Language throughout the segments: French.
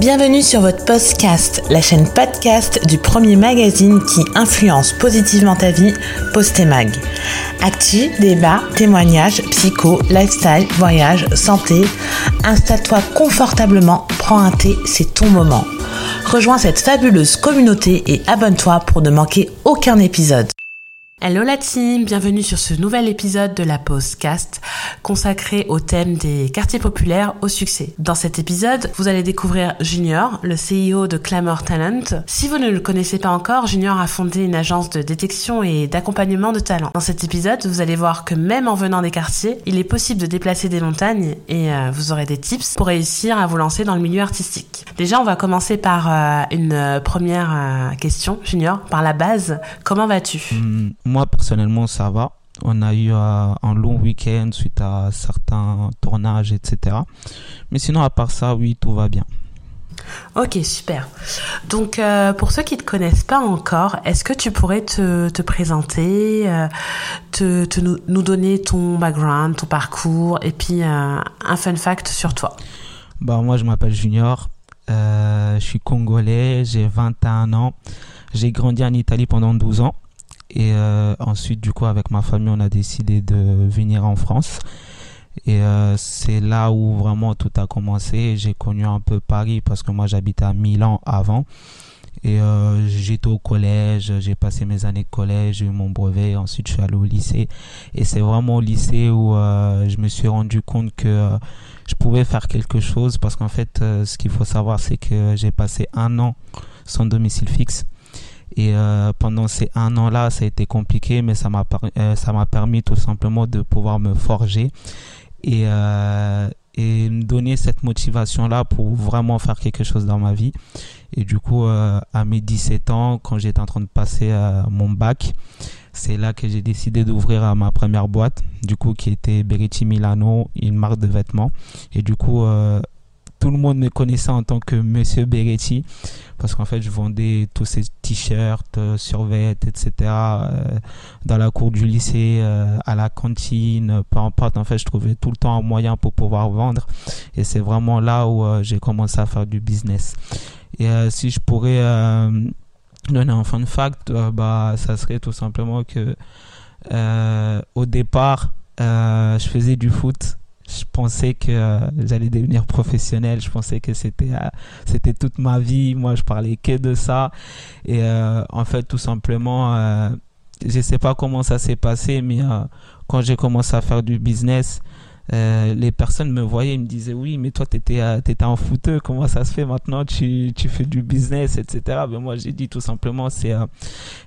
Bienvenue sur votre podcast, la chaîne podcast du premier magazine qui influence positivement ta vie, Postemag. Actu, débat, témoignages, psycho, lifestyle, voyage, santé. Installe-toi confortablement, prends un thé, c'est ton moment. Rejoins cette fabuleuse communauté et abonne-toi pour ne manquer aucun épisode. Hello la team, bienvenue sur ce nouvel épisode de la Postcast consacré au thème des quartiers populaires au succès. Dans cet épisode, vous allez découvrir Junior, le CEO de Clamor Talent. Si vous ne le connaissez pas encore, Junior a fondé une agence de détection et d'accompagnement de talent. Dans cet épisode, vous allez voir que même en venant des quartiers, il est possible de déplacer des montagnes et euh, vous aurez des tips pour réussir à vous lancer dans le milieu artistique. Déjà, on va commencer par euh, une première euh, question, Junior, par la base. Comment vas-tu? Hmm, moi, personnellement, ça va. On a eu euh, un long week-end suite à certains tournages, etc. Mais sinon, à part ça, oui, tout va bien. Ok, super. Donc, euh, pour ceux qui ne te connaissent pas encore, est-ce que tu pourrais te, te présenter, euh, te, te nous, nous, donner ton background, ton parcours, et puis un fun fact sur toi? Bah, Moi, je m'appelle Junior, je suis congolais, j'ai 21 ans, j'ai grandi en Italie pendant 12 ans. Et euh, ensuite, du coup, avec ma famille, on a décidé de venir en France. Et euh, c'est là où vraiment tout a commencé. J'ai connu un peu Paris parce que moi j'habitais à Milan avant. Et euh, j'étais au collège, j'ai passé mes années de collège, j'ai eu mon brevet, ensuite je suis allé au lycée. Et c'est vraiment au lycée où je me suis rendu compte que je pouvais faire quelque chose parce qu'en fait, ce qu'il faut savoir, c'est que j'ai passé un an sans domicile fixe. Et euh, pendant ces un an-là, ça a été compliqué, mais ça m'a euh, ça permis tout simplement de pouvoir me forger et euh, et me donner cette motivation là pour vraiment faire quelque chose dans ma vie. Et du coup, à mes 17 ans, quand j'étais en train de passer mon bac, c'est là que j'ai décidé d'ouvrir ma première boîte, du coup, qui était Berici Milano, une marque de vêtements. Et du coup, tout le monde me connaissait en tant que Monsieur Beretti parce qu'en fait je vendais tous ces t-shirts, euh, etc. Euh, dans la cour du lycée, euh, à la cantine, peu importe. En fait, je trouvais tout le temps un moyen pour pouvoir vendre et c'est vraiment là où euh, j'ai commencé à faire du business. Et euh, si je pourrais euh, donner un fun fact, bah ça serait tout simplement que au départ, je faisais du foot je pensais que euh, j'allais devenir professionnel. Je pensais que c'était euh, c'était toute ma vie. Moi je parlais que de ça. Et euh, en fait tout simplement je sais pas comment ça s'est passé mais quand j'ai commencé à faire du business euh, les personnes me voyaient, ils me disaient oui, mais toi t'étais étais en footeux, comment ça se fait maintenant? Tu, tu fais du business, etc. Ben moi j'ai dit tout simplement c'est, euh,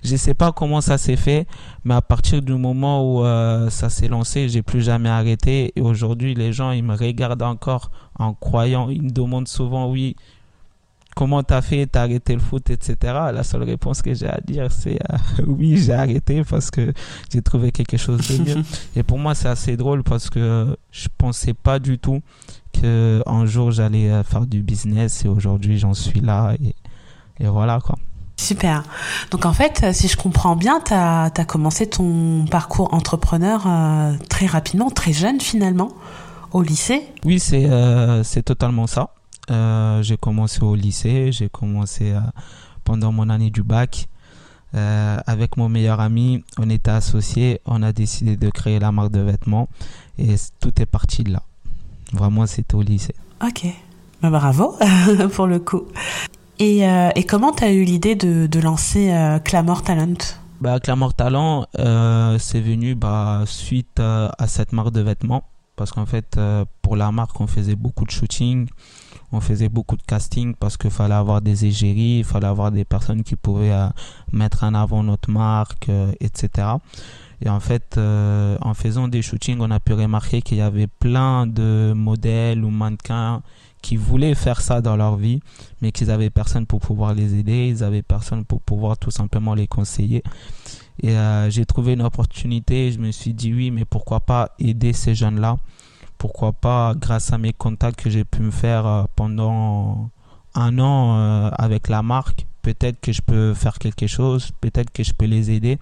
je sais pas comment ça s'est fait, mais à partir du moment où euh, ça s'est lancé, j'ai plus jamais arrêté. Et aujourd'hui les gens ils me regardent encore en croyant, ils me demandent souvent oui comment t'as fait, t'as arrêté le foot, etc. La seule réponse que j'ai à dire, c'est euh, oui, j'ai arrêté parce que j'ai trouvé quelque chose de mieux. Et pour moi, c'est assez drôle parce que je pensais pas du tout que un jour j'allais euh, faire du business et aujourd'hui j'en suis là et, et voilà quoi. Super. Donc en fait, si je comprends bien, tu as, commencé ton parcours entrepreneur euh, très rapidement, très jeune finalement, au lycée Oui, c'est euh, c'est totalement ça. Euh, j'ai commencé au lycée, j'ai commencé euh, pendant mon année du bac. Euh, avec mon meilleur ami, on était associés, on a décidé de créer la marque de vêtements et tout est parti de là. Vraiment, c'était au lycée. Ok, bah, bravo pour le coup. Et, et comment tu as eu l'idée de, de lancer Clamor Talent? Bah, Clamor Talent, c'est venu bah, suite à cette marque de vêtements parce qu'en fait, pour la marque, on faisait beaucoup de shooting on faisait beaucoup de casting parce qu'il fallait avoir des égéries, il fallait avoir des personnes qui pouvaient euh, mettre en avant notre marque, euh, etc. Et en fait, euh, en faisant des shootings, on a pu remarquer qu'il y avait plein de modèles ou mannequins qui voulaient faire ça dans leur vie, mais qu'ils avaient personne pour pouvoir les aider, ils avaient personne pour pouvoir tout simplement les conseiller. Et euh, j'ai trouvé une opportunité, je me suis dit oui, mais pourquoi pas aider ces jeunes-là? Pourquoi pas, grâce à mes contacts que j'ai pu me faire euh, pendant un an euh, avec la marque, peut-être que je peux faire quelque chose, peut-être que je peux les aider.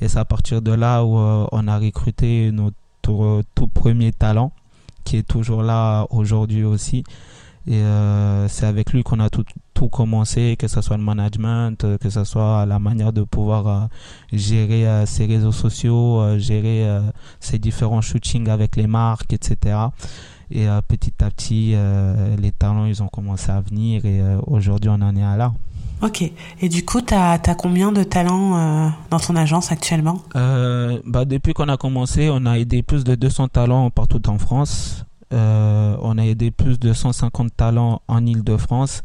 Et c'est à partir de là où on a recruté notre tout premier talent, qui est toujours là aujourd'hui aussi. Et c'est avec lui qu'on a tout, tout commencé, que ce soit le management, euh, que ce soit la manière de pouvoir euh, gérer ses réseaux sociaux, gérer ses différents shootings avec les marques, etc. Et petit à petit, les talents, ils ont commencé à venir et aujourd'hui, on en est à là. Ok. Et du coup, tu as, combien de talents dans ton agence actuellement? Bah, Depuis qu'on a commencé, on a aidé plus de 200 talents partout en France. Euh, on a aidé plus de 150 talents en Ile-de-France.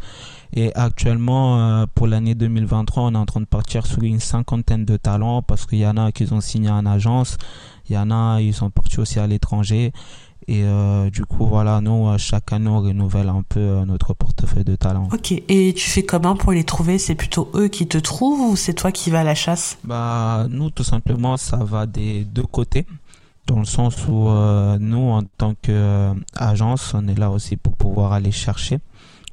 Et actuellement, euh, pour l'année 2023, on est en train de partir sur une cinquantaine de talents parce qu'il y en a qui ont signé en agence, il y en a, ils sont partis aussi à l'étranger. Et euh, du coup, voilà, nous, chaque année, on renouvelle un peu notre portefeuille de talents. Ok, et tu fais comment pour les trouver? C'est plutôt eux qui te trouvent ou c'est toi qui vas à la chasse? Bah, nous, tout simplement, ça va des deux côtés. Dans le sens où euh, nous, en tant qu'agence, on est là aussi pour pouvoir aller chercher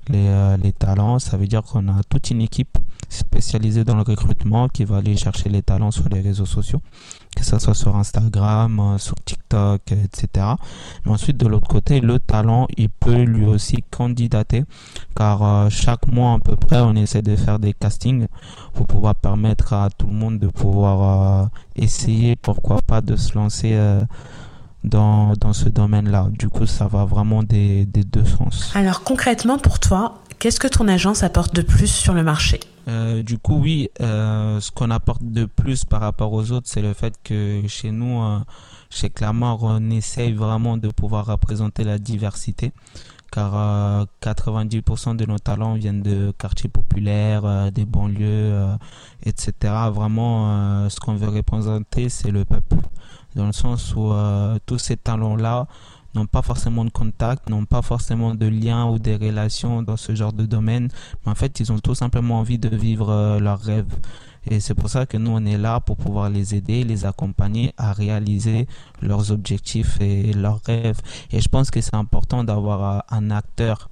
les, euh, les talents. Ça veut dire qu'on a toute une équipe spécialisée dans le recrutement qui va aller chercher les talents sur les réseaux sociaux que ce soit sur Instagram, euh, sur TikTok, etc. Mais ensuite, de l'autre côté, le talent, il peut lui aussi candidater, car euh, chaque mois à peu près, on essaie de faire des castings pour pouvoir permettre à tout le monde de pouvoir euh, essayer, pourquoi pas, de se lancer. Dans, dans ce domaine-là. Du coup, ça va vraiment des, des deux sens. Alors concrètement, pour toi, qu'est-ce que ton agence apporte de plus sur le marché? Euh, du coup, oui, euh, ce qu'on apporte de plus par rapport aux autres, c'est le fait que chez nous, euh, chez Clamart, on essaye vraiment de pouvoir représenter la diversité. Car 90% de nos talents viennent de quartiers populaires, des banlieues, etc. Vraiment, ce qu'on veut représenter, c'est le peuple. Dans le sens où tous ces talents-là, n'ont pas forcément de contact, n'ont pas forcément de lien ou des relations dans ce genre de domaine, mais en fait, ils ont tout simplement envie de vivre euh, leurs rêves. Et c'est pour ça que nous, on est là pour pouvoir les aider, les accompagner à réaliser leurs objectifs et leurs rêves. Et je pense que c'est important d'avoir euh, un acteur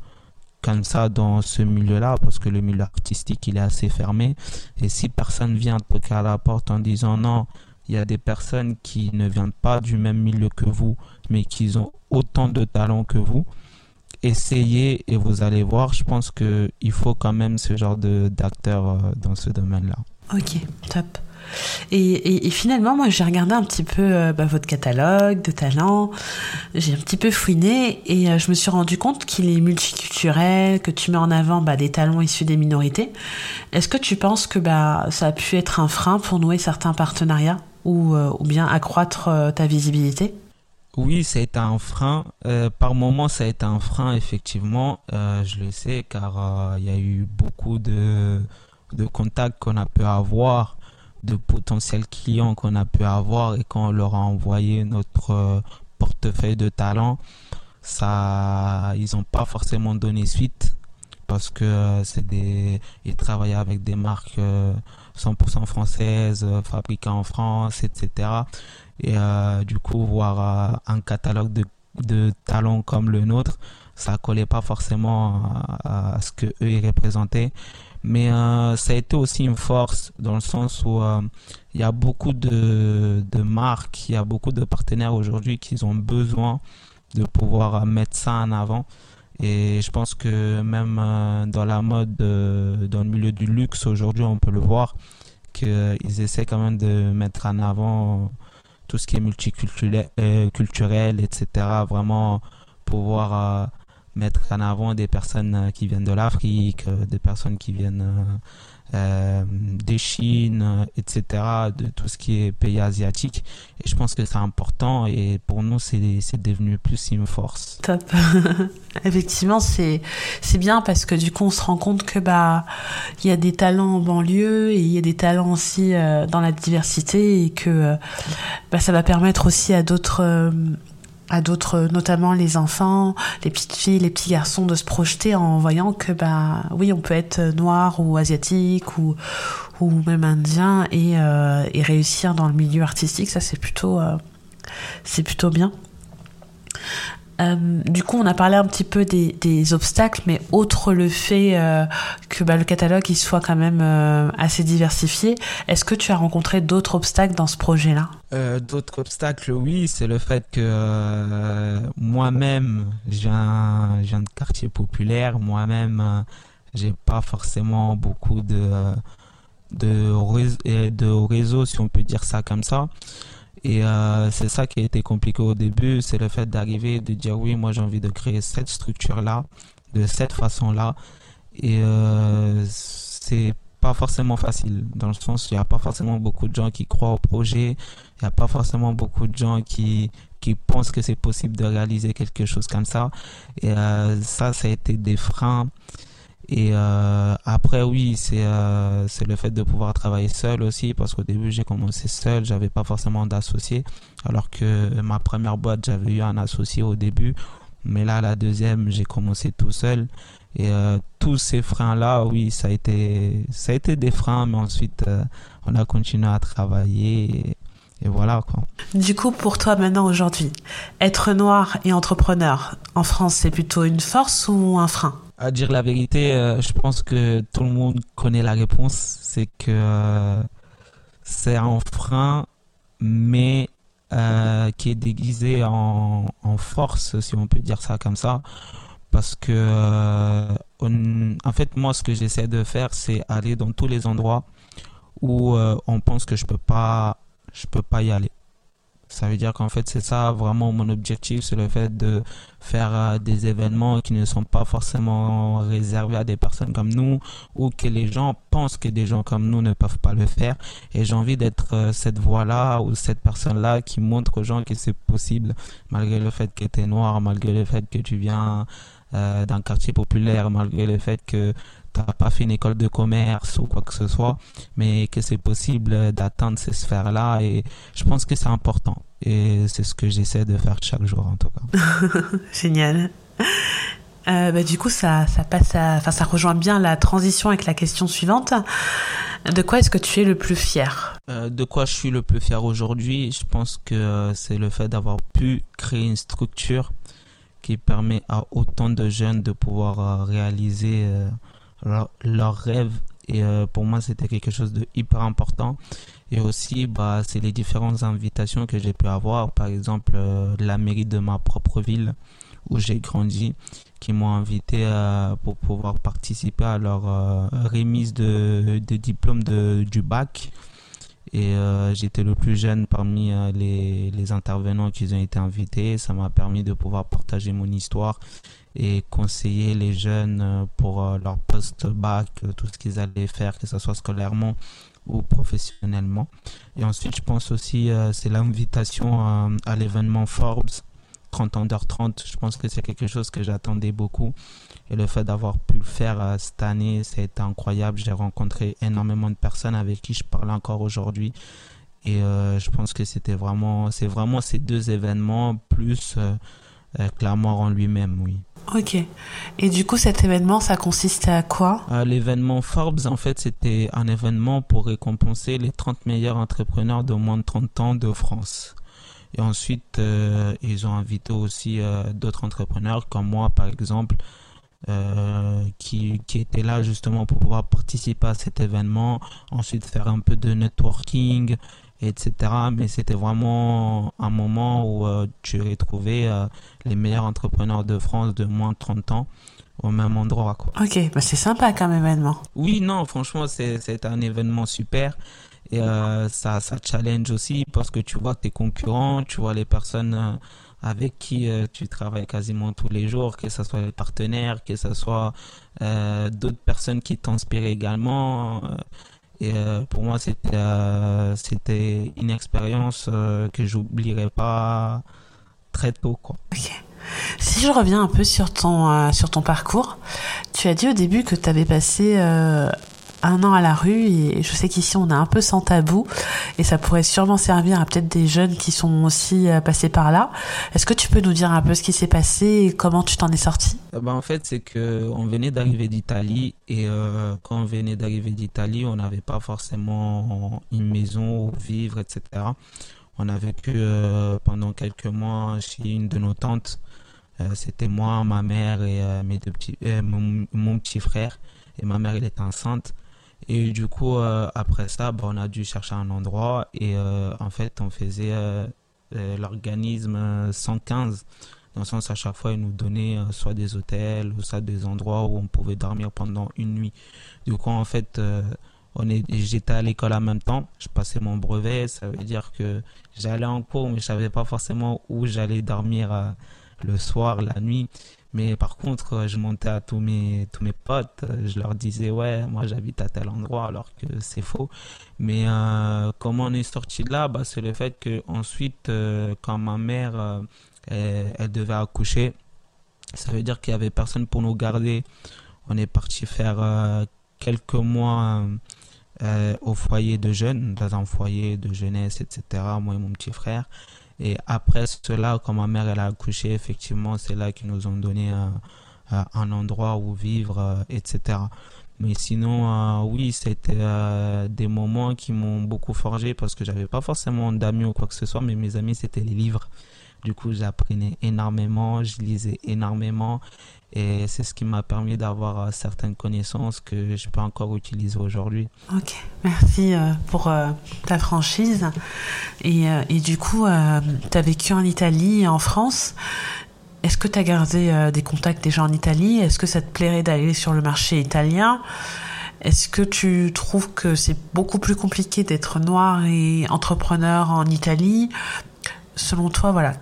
comme ça dans ce milieu-là, parce que le milieu artistique, il est assez fermé. Et si personne vient toquer à la porte en disant non, il y a des personnes qui ne viennent pas du même milieu que vous, mais qui ont autant de talent que vous. Essayez et vous allez voir, je pense qu'il faut quand même ce genre d'acteur euh, dans ce domaine-là. Ok, top. Et, finalement, moi, j'ai regardé un petit peu euh, bah, votre catalogue de talents. J'ai un petit peu fouiné et euh, je me suis rendu compte qu'il est multiculturel, que tu mets en avant bah, des talents issus des minorités. Est-ce que tu penses que bah, ça a pu être un frein pour nouer certains partenariats? Ou, ou bien accroître ta visibilité? Oui, ça a été un frein. Euh, par moment, ça a été un frein, effectivement. Euh, je le sais, car euh, il y a eu beaucoup de, de contacts qu'on a pu avoir, de potentiels clients qu'on a pu avoir, et quand on leur a envoyé notre portefeuille de talents, ça, ils n'ont pas forcément donné suite parce que c'est des, ils travaillaient avec des marques 100% françaises, fabriquées en France, etc. Et euh, du coup, voir euh, un catalogue de, de talents comme le nôtre, ça collait pas forcément à, ce que eux ils représentaient. Mais euh, ça a été aussi une force dans le sens où il y a beaucoup de, de marques, il y a beaucoup de partenaires aujourd'hui qui ont besoin de pouvoir mettre ça en avant. Et je pense que même dans la mode, dans le milieu du luxe aujourd'hui, on peut le voir, qu'ils essaient quand même de mettre en avant tout ce qui est multiculturel, euh, culturel, etc. Vraiment pouvoir euh, mettre en avant des personnes euh, qui viennent de l'Afrique, des personnes qui viennent euh, des Chines, etc., de tout ce qui est pays asiatique. Et je pense que c'est important et pour nous, c'est devenu plus une force. Top. Effectivement, c'est bien parce que du coup, on se rend compte que bah il y a des talents en banlieue et il y a des talents aussi euh, dans la diversité et que euh, bah, ça va permettre aussi à d'autres à d'autres, notamment les enfants, les petites filles, les petits garçons, de se projeter en voyant que bah oui, on peut être noir ou asiatique ou même indien et, euh, et réussir dans le milieu artistique. Ça c'est plutôt euh, c'est plutôt bien. Euh, du coup, on a parlé un petit peu des, obstacles, mais outre le fait euh, que bah, le catalogue il soit quand même euh, assez diversifié, est-ce que tu as rencontré d'autres obstacles dans ce projet-là? D'autres obstacles, oui, c'est le fait que moi-même, j'ai un, quartier populaire, moi-même, j'ai pas forcément beaucoup de, de, de réseaux, si on peut dire ça comme ça. Et euh, c'est ça qui a été compliqué au début, c'est le fait d'arriver, de dire oui, moi j'ai envie de créer cette structure-là, de cette façon-là. Et euh, c'est pas forcément facile, dans le sens il n'y a pas forcément beaucoup de gens qui croient au projet, il n'y a pas forcément beaucoup de gens qui, qui pensent que c'est possible de réaliser quelque chose comme ça. Et euh, ça, ça a été des freins. Et euh, après, oui, c'est euh, c'est le fait de pouvoir travailler seul aussi, parce qu'au début, j'ai commencé seul, j'avais pas forcément d'associé, alors que ma première boîte, j'avais eu un associé au début, mais là, la deuxième, j'ai commencé tout seul. Et euh, tous ces freins-là, oui, ça a été ça a été des freins, mais ensuite, on a continué à travailler. Et, et voilà quoi. Du coup, pour toi maintenant aujourd'hui, être noir et entrepreneur en France, c'est plutôt une force ou un frein? À dire la vérité, euh, je pense que tout le monde connaît la réponse. C'est que euh, c'est un frein, mais euh, qui est déguisé en, force, si on peut dire ça comme ça. Parce que, en fait, moi, ce que j'essaie de faire, c'est aller dans tous les endroits où on pense que je peux pas, je peux pas y aller. Ça veut dire qu'en fait, c'est ça vraiment mon objectif, c'est le fait de faire euh, des événements qui ne sont pas forcément réservés à des personnes comme nous ou que les gens pensent que des gens comme nous ne peuvent pas le faire. Et j'ai envie d'être euh, cette voix-là ou cette personne-là qui montre aux gens que c'est possible malgré le fait que tu es noir, malgré le fait que tu viens euh, d'un quartier populaire, malgré le fait que t'as pas fait une école de commerce ou quoi que ce soit, mais que c'est possible d'atteindre ces sphères-là et je pense que c'est important. Et c'est ce que j'essaie de faire chaque jour en tout cas. Génial. Euh, bah, du coup, ça, ça passe à, enfin, ça rejoint bien la transition avec la question suivante. De quoi est-ce que tu es le plus fier? Euh, De quoi je suis le plus fier aujourd'hui? Je pense que euh, c'est le fait d'avoir pu créer une structure qui permet à autant de jeunes de pouvoir réaliser leurs rêves. Et euh, pour moi, c'était quelque chose de hyper important. Et aussi, bah, c'est les différentes invitations que j'ai pu avoir. Par exemple, euh, la mairie de ma propre ville où j'ai grandi, qui m'ont invité euh, pour pouvoir participer à leur remise de, diplôme de, du bac. Et j'étais le plus jeune parmi les intervenants qui ont été invités. Ça m'a permis de pouvoir partager mon histoire et conseiller les jeunes euh, pour euh, leur post-bac, euh, tout ce qu'ils allaient faire, que ce soit scolairement ou professionnellement. Et ensuite, je pense aussi, c'est l'invitation à l'événement Forbes 30 Under 30. Je pense que c'est quelque chose que j'attendais beaucoup. Et le fait d'avoir pu le faire cette année, été incroyable. J'ai rencontré énormément de personnes avec qui je parle encore aujourd'hui. Et je pense que c'était vraiment, c'est vraiment ces deux événements plus clairement en lui-même, oui. Ok. Et du coup, cet événement, ça consiste à quoi euh, L'événement Forbes, en fait, c'était un événement pour récompenser les 30 meilleurs entrepreneurs de moins de 30 ans de France. Et ensuite, euh, ils ont invité aussi euh, d'autres entrepreneurs comme moi, par exemple, qui, qui étaient là justement pour pouvoir participer à cet événement. Ensuite, faire un peu de networking, etc. Mais c'était vraiment un moment où euh, tu retrouvais euh, les meilleurs entrepreneurs de France de moins de 30 ans au même endroit. Quoi. Ok, bah c'est sympa comme événement. Oui, non, franchement, c'est un événement super. Et euh, ça, ça challenge aussi parce que tu vois tes concurrents, tu vois les personnes avec qui tu travailles quasiment tous les jours, que ce soit les partenaires, que ce soit d'autres personnes qui t'inspirent également. Et euh, pour moi, c'était euh, une expérience euh, que j'oublierai pas très tôt. Quoi. Si je reviens un peu sur ton, sur ton parcours, tu as dit au début que tu avais passé un an à la rue et je sais qu'ici on est un peu sans tabou et ça pourrait sûrement servir à peut-être des jeunes qui sont aussi euh, passés par là. Est-ce que tu peux nous dire un peu ce qui s'est passé et comment tu t'en es sorti? Euh, bah, En fait, c'est que on venait d'arriver d'Italie et euh, quand on venait d'arriver d'Italie, on n'avait pas forcément une maison où vivre, etc. On a vécu pendant quelques mois chez une de nos tantes C'était moi, ma mère et mes deux petits, mon, petit frère. Et ma mère, elle était enceinte. Et du coup, après ça, bah, on a dû chercher un endroit. Et en fait, on faisait l'organisme 115 dans le sens à chaque fois ils nous donnaient soit des hôtels ou soit des endroits où on pouvait dormir pendant une nuit du coup en fait j'étais à l'école en même temps, je passais mon brevet, ça veut dire que j'allais en cours, mais je savais pas forcément où j'allais dormir euh, le soir, la nuit. Mais par contre, euh, je montais à tous mes, tous mes potes, euh, je leur disais, ouais, moi j'habite à tel endroit, alors que c'est faux. Mais comment on est sorti de là? Bah, C'est le fait que ensuite, quand ma mère, elle, devait accoucher, ça veut dire qu'il y avait personne pour nous garder. On est parti faire quelques mois euh, au foyer de jeunes, dans un foyer de jeunesse, etc., moi et mon petit frère. Et après cela, quand ma mère elle a accouché, effectivement, c'est là qu'ils nous ont donné un, un endroit où vivre, euh, etc. Mais sinon, euh, oui, c'était des moments qui m'ont beaucoup forgé parce que j'avais pas forcément d'amis ou quoi que ce soit, mais mes amis, c'était les livres. Du coup, j'apprenais énormément, je lisais énormément et c'est ce qui m'a permis d'avoir euh, certaines connaissances que je peux encore utiliser aujourd'hui. Ok, merci euh, pour euh, ta franchise. Et, et du coup, tu as vécu en Italie et en France. Est-ce que tu as gardé des contacts déjà en Italie? Est-ce que ça te plairait d'aller sur le marché italien? Est-ce que tu trouves que c'est beaucoup plus compliqué d'être noir et entrepreneur en Italie? Selon toi, voilà,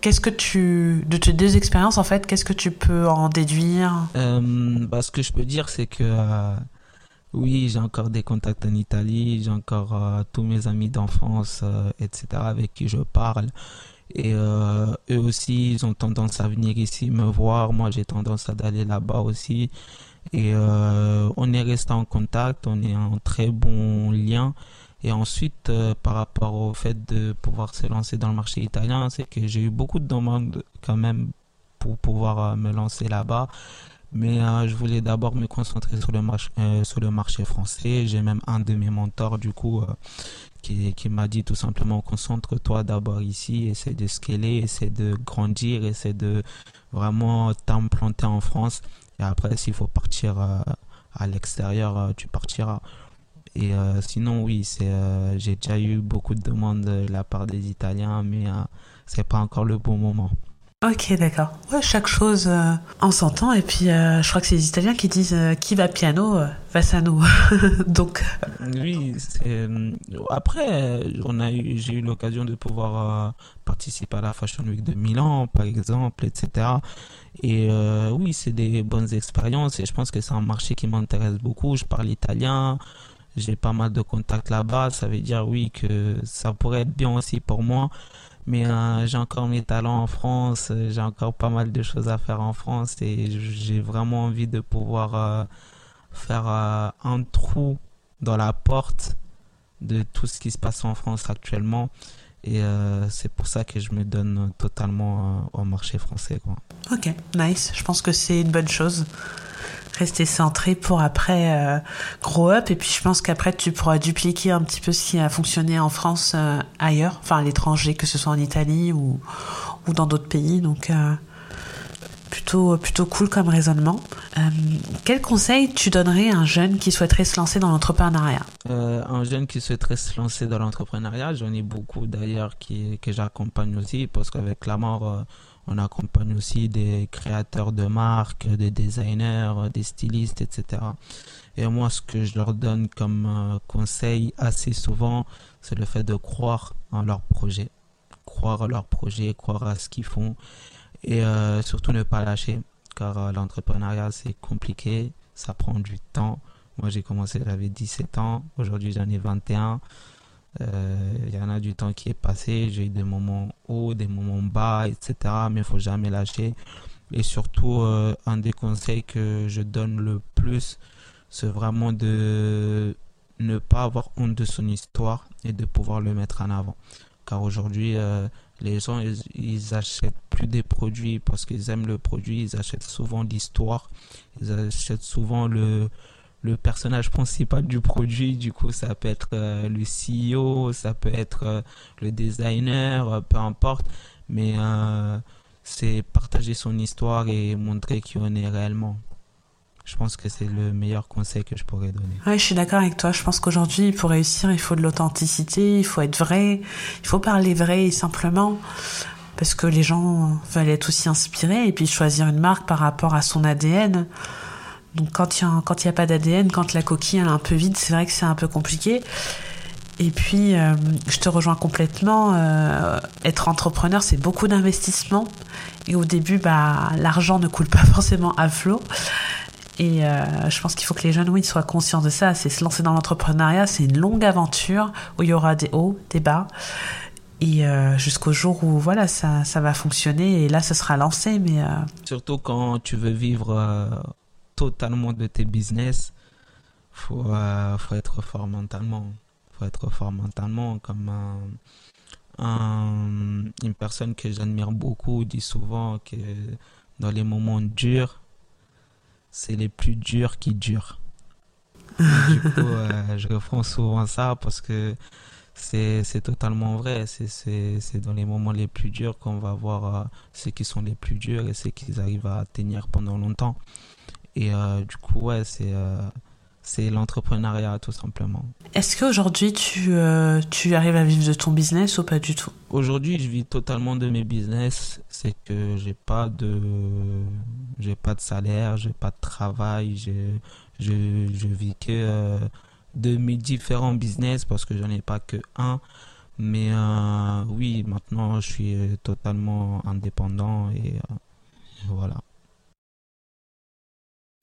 qu'est-ce que tu, de tes deux expériences en fait, qu'est-ce que tu peux en déduire? Euh, bah, Ce que je peux dire, c'est que euh, oui, j'ai encore des contacts en Italie, j'ai encore euh, tous mes amis d'enfance, etc., avec qui je parle. Et eux aussi, ils ont tendance à venir ici me voir. Moi, j'ai tendance à aller là-bas aussi. Et on est resté en contact, on est en très bon lien. Et ensuite, euh, par rapport au fait de pouvoir se lancer dans le marché italien, c'est que j'ai eu beaucoup de demandes quand même pour pouvoir euh, me lancer là-bas. Mais euh, je voulais d'abord me concentrer sur le, marché, sur le marché français. J'ai même un de mes mentors, du coup, qui, qui m'a dit tout simplement concentre-toi d'abord ici, essaie de scaler, essaie de grandir, essaie de vraiment t'implanter en France. Et après, s'il faut partir à l'extérieur, tu partiras. Et euh, sinon, oui, c'est, euh, j'ai déjà eu beaucoup de demandes de la part des Italiens, mais euh, c'est pas encore le bon moment. Ok, d'accord. Ouais, chaque chose en son temps. Et puis, je crois que c'est les Italiens qui disent qui va piano va sano. Donc. Oui. Après, on a eu, j'ai eu l'occasion de pouvoir participer à la Fashion Week de Milan, par exemple, etc. Et oui, c'est des bonnes expériences. Et je pense que c'est un marché qui m'intéresse beaucoup. Je parle italien j'ai pas mal de contacts là-bas. Ça veut dire oui que ça pourrait être bien aussi pour moi. Mais euh, j'ai encore mes talents en France, j'ai encore pas mal de choses à faire en France et j'ai vraiment envie de pouvoir euh, faire euh, un trou dans la porte de tout ce qui se passe en France actuellement. Et c'est pour ça que je me donne totalement au marché français. Ok, nice. Je pense que c'est une bonne chose rester centré pour après euh, grow up. Et puis je pense qu'après tu pourras dupliquer un petit peu ce qui a fonctionné en France euh, ailleurs, enfin à l'étranger, que ce soit en Italie ou, ou dans d'autres pays. Donc euh, plutôt, plutôt cool comme raisonnement. quel conseil tu donnerais à un jeune qui souhaiterait se lancer dans l'entrepreneuriat? Un jeune qui souhaiterait se lancer dans l'entrepreneuriat, j'en ai beaucoup d'ailleurs que j'accompagne aussi parce qu'avec la mort on accompagne aussi des créateurs de marques, des designers, des stylistes, etc. Et moi, ce que je leur donne comme euh, conseil assez souvent, c'est le fait de croire en leur projet. Croire en leur projet, croire à ce qu'ils font et euh, surtout ne pas lâcher car euh, l'entrepreneuriat c'est compliqué, ça prend du temps. Moi j'ai commencé, j'avais 17 ans, aujourd'hui j'en ai 21. Euh, il y en a du temps qui est passé, j'ai eu des moments hauts, des moments bas, etc. Mais il faut jamais lâcher. Et surtout, un des conseils que je donne le plus, c'est vraiment de ne pas avoir honte de son histoire et de pouvoir le mettre en avant. Car aujourd'hui, les gens, ils, achètent des produits parce qu'ils aiment le produit, ils achètent souvent l'histoire, ils achètent souvent le, le personnage principal du produit. Du coup, ça peut être euh, le CEO, ça peut être euh, le designer, euh, peu importe. Mais c'est partager son histoire et montrer qui on est réellement. Je pense que c'est le meilleur conseil que je pourrais donner. Oui, je suis d'accord avec toi. Je pense qu'aujourd'hui, pour réussir, il faut de l'authenticité, il faut être vrai, il faut parler vrai simplement parce que les gens veulent être aussi inspirés et puis choisir une marque par rapport à son ADN. Donc quand il n'y a, a pas d'ADN, quand la coquille est un peu vide, c'est vrai que c'est un peu compliqué. Et puis, euh, je te rejoins complètement. Euh, être entrepreneur, c'est beaucoup d'investissement. Et au début, bah, l'argent ne coule pas forcément à flot. Et euh, je pense qu'il faut que les jeunes, oui, soient conscients de ça. C'est se lancer dans l'entrepreneuriat, c'est une longue aventure où il y aura des hauts, des bas. Et jusqu'au jour où voilà, ça, ça va fonctionner. Et là, ce sera lancé. Mais Surtout quand tu veux vivre totalement de tes business, il faut, faut être fort mentalement être fort mentalement. Comme une personne que j'admire beaucoup dit souvent que dans les moments durs, c'est les plus durs qui durent. du coup, euh, je reprends souvent ça parce que c'est totalement vrai. C'est dans les moments les plus durs qu'on va voir euh, ceux qui sont les plus durs et ceux qui arrivent à tenir pendant longtemps. Et euh, du coup, ouais, c'est c'est l'entrepreneuriat tout simplement. Est-ce qu'aujourd'hui tu, euh, tu arrives à vivre de ton business ou pas du tout? Aujourd'hui, je vis totalement de mes business. C'est que j'ai pas de j'ai pas de salaire, j'ai pas de travail, je, je vis que euh, de mes différents business parce que j'en ai pas que un. Mais euh, oui, maintenant je suis totalement indépendant et voilà.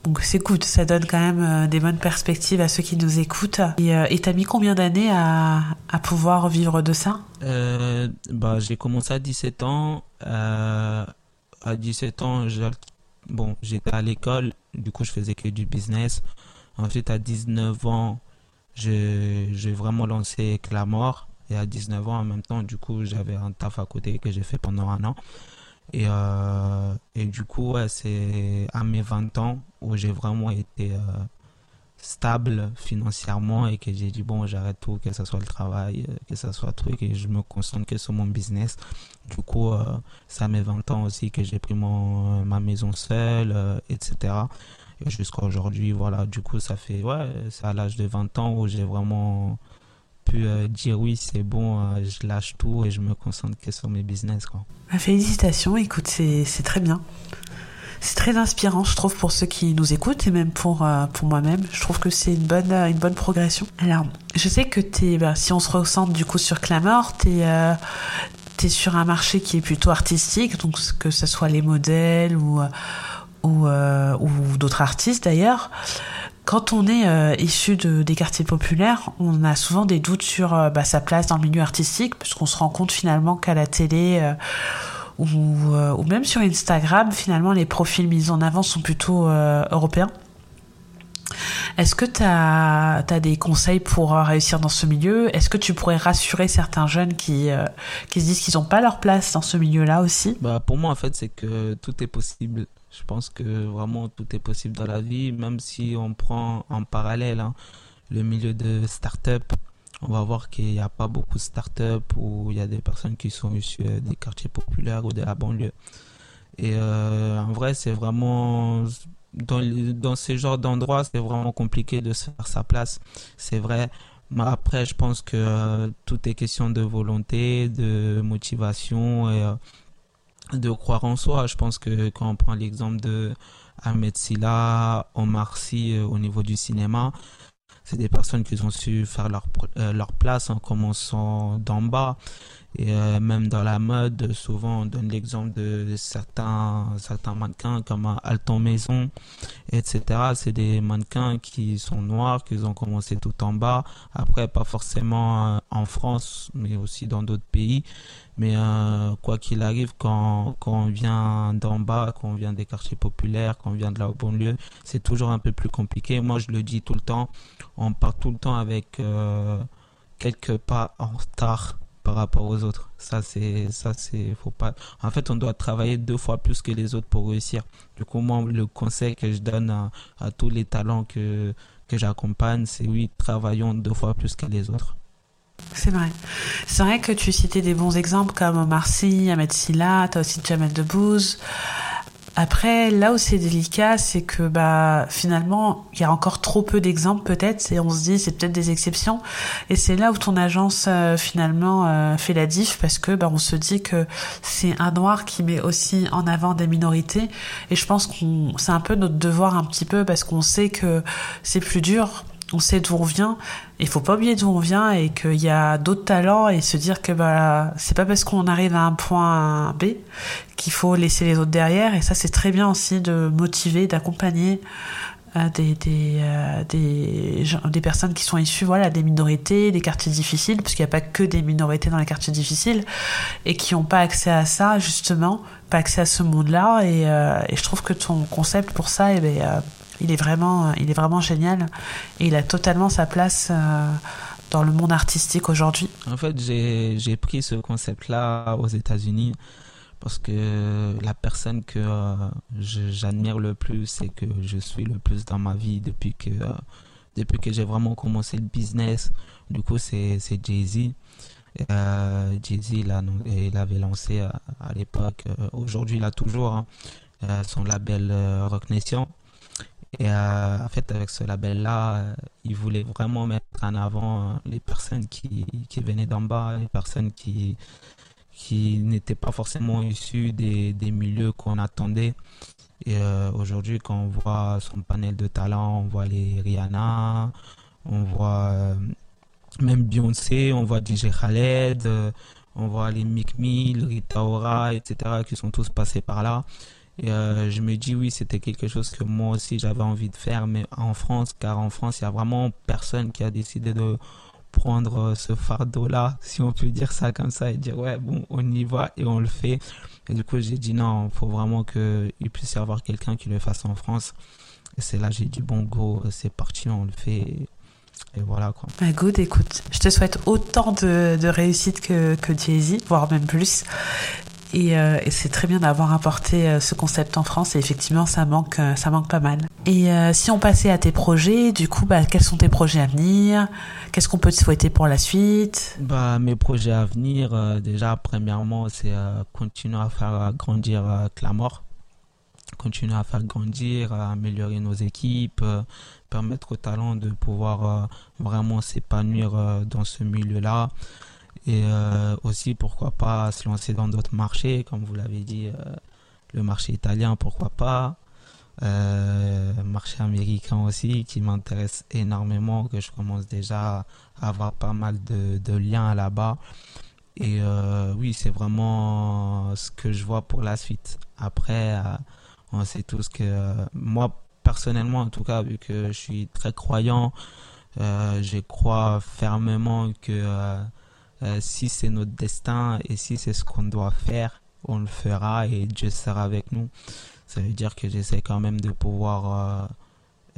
Donc c'est cool, ça donne quand même euh, des bonnes perspectives à ceux qui nous écoutent. Et euh, t'as mis combien d'années à, à, pouvoir vivre de ça? Euh, bah, J'ai commencé à 17 ans. Euh, à 17 ans, bon, j'étais à l'école, du coup je faisais que du business. Ensuite à 19 ans, j'ai vraiment lancé Clamor. Et à 19 ans en même temps, du coup j'avais un taf à côté que j'ai fait pendant un an. Et, euh, et du coup, c'est à mes 20 ans où j'ai vraiment été euh, stable financièrement et que j'ai dit, bon, j'arrête tout, que ce soit le travail, euh, que ce soit tout, et je me concentre que sur mon business. Du coup, c'est à mes 20 ans aussi que j'ai pris mon, ma maison seule, etc. Jusqu'à aujourd'hui, voilà, du coup, ça fait, ouais, c'est à l'âge de 20 ans où j'ai vraiment pu euh, dire oui, c'est bon, euh, je lâche tout et je me concentre que sur mes business. Quoi. Bah, félicitations, écoute, c'est très bien. C'est très inspirant, je trouve, pour ceux qui nous écoutent et même pour, euh, pour moi-même. Je trouve que c'est une bonne, une bonne progression. Alors, je sais que es, bah, si on se recentre du coup sur Clamor, tu es, es, sur un marché qui est plutôt artistique, donc que ce soit les modèles ou, ou, ou d'autres artistes d'ailleurs. Quand on est euh, issu de, des quartiers populaires, on a souvent des doutes sur euh, bah, sa place dans le milieu artistique, puisqu'on se rend compte finalement qu'à la télé euh, ou, même sur Instagram, finalement, les profils mis en avant sont plutôt européens. Est-ce que tu as, as, des conseils pour réussir dans ce milieu? Est-ce que tu pourrais rassurer certains jeunes qui, qui se disent qu'ils n'ont pas leur place dans ce milieu-là aussi? Bah Pour moi, en fait, c'est que tout est possible. Je pense que vraiment tout est possible dans la vie, même si on prend en parallèle hein, le milieu de start-up. On va voir qu'il n'y a pas beaucoup de start-up où il y a des personnes qui sont issues des quartiers populaires ou de la banlieue. Et euh, en vrai, c'est vraiment dans, dans ce genre d'endroits, c'est vraiment compliqué de se faire sa place. C'est vrai. Mais après, je pense que euh, tout est question de volonté, de motivation euh, de croire en soi. Je pense que quand on prend l'exemple de Ahmed Silla, Omar Sy euh, au niveau du cinéma, c'est des personnes qui ont su faire leur, euh, leur place en commençant d'en bas. Et euh, même dans la mode, souvent on donne l'exemple de certains, certains mannequins comme Alton Maison, etc. C'est des mannequins qui sont noirs, qui ont commencé tout en bas. Après, pas forcément en France, mais aussi dans d'autres pays. Mais euh, quoi qu'il arrive, quand, quand on vient d'en bas, quand on vient des quartiers populaires, quand on vient de la banlieue, c'est toujours un peu plus compliqué. Moi, je le dis tout le temps, on part tout le temps avec euh, quelques pas en retard par rapport aux autres. Ça, c'est, ça, c'est, faut pas. En fait, on doit travailler deux fois plus que les autres pour réussir. Du coup, moi, le conseil que je donne à, tous les talents que, que j'accompagne, c'est oui, travaillons deux fois plus que les autres. C'est vrai. C'est vrai que tu citais des bons exemples comme Omar Sy, Ahmed Silla, t'as aussi Jamel Debbouze. Après, là où c'est délicat, c'est que bah finalement, il y a encore trop peu d'exemples peut-être, et on se dit c'est peut-être des exceptions. Et c'est là où ton agence euh, finalement euh, fait la diff parce que bah on se dit que c'est un noir qui met aussi en avant des minorités. Et je pense qu'on c'est un peu notre devoir un petit peu parce qu'on sait que c'est plus dur on sait d'où on vient. Il faut pas oublier d'où on vient et qu'il y a d'autres talents et se dire que bah c'est pas parce qu'on arrive à un point B qu'il faut laisser les autres derrière. Et ça c'est très bien aussi de motiver, d'accompagner euh, des des, euh, des personnes qui sont issues voilà des minorités, des quartiers difficiles parce qu'il n'y a pas que des minorités dans les quartiers difficiles et qui n'ont pas accès à ça justement, pas accès à ce monde-là. Et, euh, je trouve que ton concept pour ça, eh ben, il est vraiment, il est vraiment génial et il a totalement sa place euh, dans le monde artistique aujourd'hui. En fait, j'ai pris ce concept-là aux États-Unis parce que la personne que euh, j'admire le plus et que je suis le plus dans ma vie depuis que euh, que j'ai vraiment commencé le business, du coup, c'est Jay-Z. Jay-Z, il, avait lancé à, l'époque, aujourd'hui, il a toujours hein, son label Rock Nation. Et euh, en fait, avec ce label-là, euh, il voulait vraiment mettre en avant euh, les personnes qui, qui venaient d'en bas, les personnes qui, qui n'étaient pas forcément issues des, des milieux qu'on attendait. Et aujourd'hui, quand on voit son panel de talents, on voit les Rihanna, on voit même Beyoncé, on voit DJ Khaled, on voit les Mick Mill, Rita Ora, etc., qui sont tous passés par là. Et euh, je me dis oui, c'était quelque chose que moi aussi j'avais envie de faire, mais en France, car en France, il y a vraiment personne qui a décidé de prendre euh, ce fardeau-là, si on peut dire ça comme ça, et dire ouais, bon, on y va et on le fait. Et du coup, j'ai dit non, il faut vraiment qu'il puisse y avoir quelqu'un qui le fasse en France. Et c'est là j'ai dit bon, go, c'est parti, on le fait. Et voilà quoi. Bah good, écoute, je te souhaite autant de, de réussite que, que Jay-Z, voire même plus. Euh, et, c'est très bien d'avoir apporté euh, ce concept en France et effectivement ça manque, euh, ça manque pas mal. Et si on passait à tes projets, du coup, bah, quels sont tes projets à venir? Qu'est-ce qu'on peut te souhaiter pour la suite? Bah, Mes projets à venir, déjà, premièrement, c'est continuer à faire grandir Clamor, continuer à faire grandir, à améliorer nos équipes, permettre aux talents de pouvoir vraiment s'épanouir dans ce milieu-là. Et euh, aussi, pourquoi pas se lancer dans d'autres marchés, comme vous l'avez dit, euh, le marché italien, pourquoi pas. Euh, marché américain aussi, qui m'intéresse énormément, que je commence déjà à avoir pas mal de, de liens là-bas. Et euh, oui, c'est vraiment ce que je vois pour la suite. Après, euh, on sait tous que moi, personnellement, en tout cas, vu que je suis très croyant, je crois fermement que euh, si c'est notre destin et si c'est ce qu'on doit faire, on le fera et Dieu sera avec nous. Ça veut dire que j'essaie quand même de pouvoir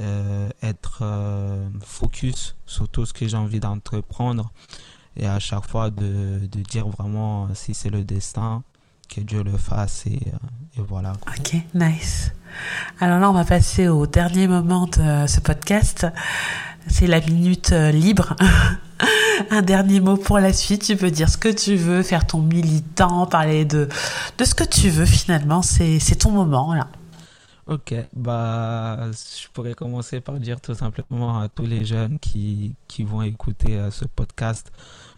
euh, euh, être focus sur tout ce que j'ai envie d'entreprendre et à chaque fois de, de dire vraiment si c'est le destin, que Dieu le fasse et, et, voilà. Ok, nice. Alors là, on va passer au dernier moment de ce podcast. C'est la minute libre. un dernier mot pour la suite. Tu peux dire ce que tu veux, faire ton militant, parler de, de ce que tu veux finalement. C'est, ton moment là. Ok, bah, je pourrais commencer par dire tout simplement à tous les jeunes qui, qui vont écouter euh, ce podcast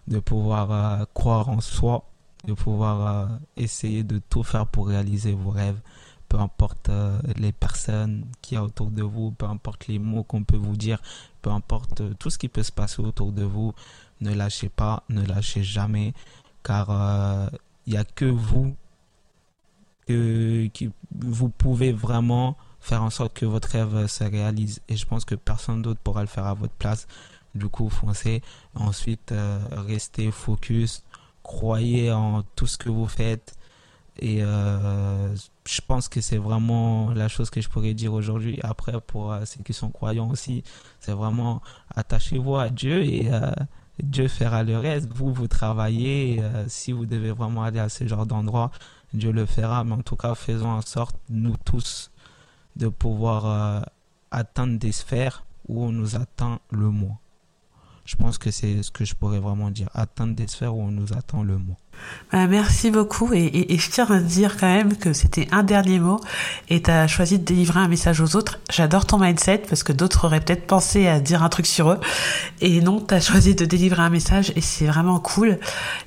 de pouvoir euh, croire en soi, de pouvoir euh, essayer de tout faire pour réaliser vos rêves, peu importe les personnes qui y a autour de vous, peu importe les mots qu'on peut vous dire, peu importe tout ce qui peut se passer autour de vous ne lâchez pas, ne lâchez jamais, car il euh, n'y a que vous que, qui vous pouvez vraiment faire en sorte que votre rêve se réalise. Et je pense que personne d'autre pourra le faire à votre place. Du coup, foncez. Ensuite, euh, restez focus. Croyez en tout ce que vous faites. Et euh, je pense que c'est vraiment la chose que je pourrais dire aujourd'hui. Après, pour ceux qui sont croyants aussi, c'est vraiment attachez-vous à Dieu et Dieu fera le reste. Vous, vous travaillez. Euh, si vous devez vraiment aller à ce genre d'endroit, Dieu le fera. Mais en tout cas, faisons en sorte, nous tous, de pouvoir euh, atteindre des sphères où on nous attend le moins. Je pense que c'est ce que je pourrais vraiment dire. Atteindre des sphères où on nous attend le mot. Bah, merci beaucoup et, je tiens à dire quand même que c'était un dernier mot et tu as choisi de délivrer un message aux autres. J'adore ton mindset parce que d'autres auraient peut-être pensé à dire un truc sur eux et non, tu as choisi de délivrer un message et c'est vraiment cool.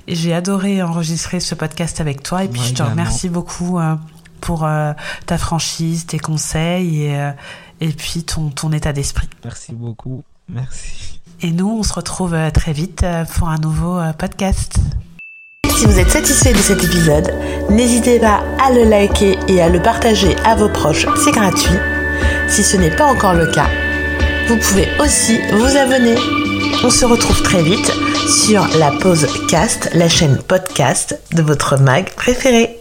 Et j'ai adoré enregistrer ce podcast avec toi et puis je te remercie beaucoup euh, pour euh, ta franchise, tes conseils et, euh, et puis ton, ton état d'esprit. Merci beaucoup. Merci. Et nous, on se retrouve très vite pour un nouveau podcast. Si vous êtes satisfait de cet épisode, n'hésitez pas à le liker et à le partager à vos proches, c'est gratuit. Si ce n'est pas encore le cas, vous pouvez aussi vous abonner. On se retrouve très vite sur la pause cast, la chaîne podcast de votre mag préféré.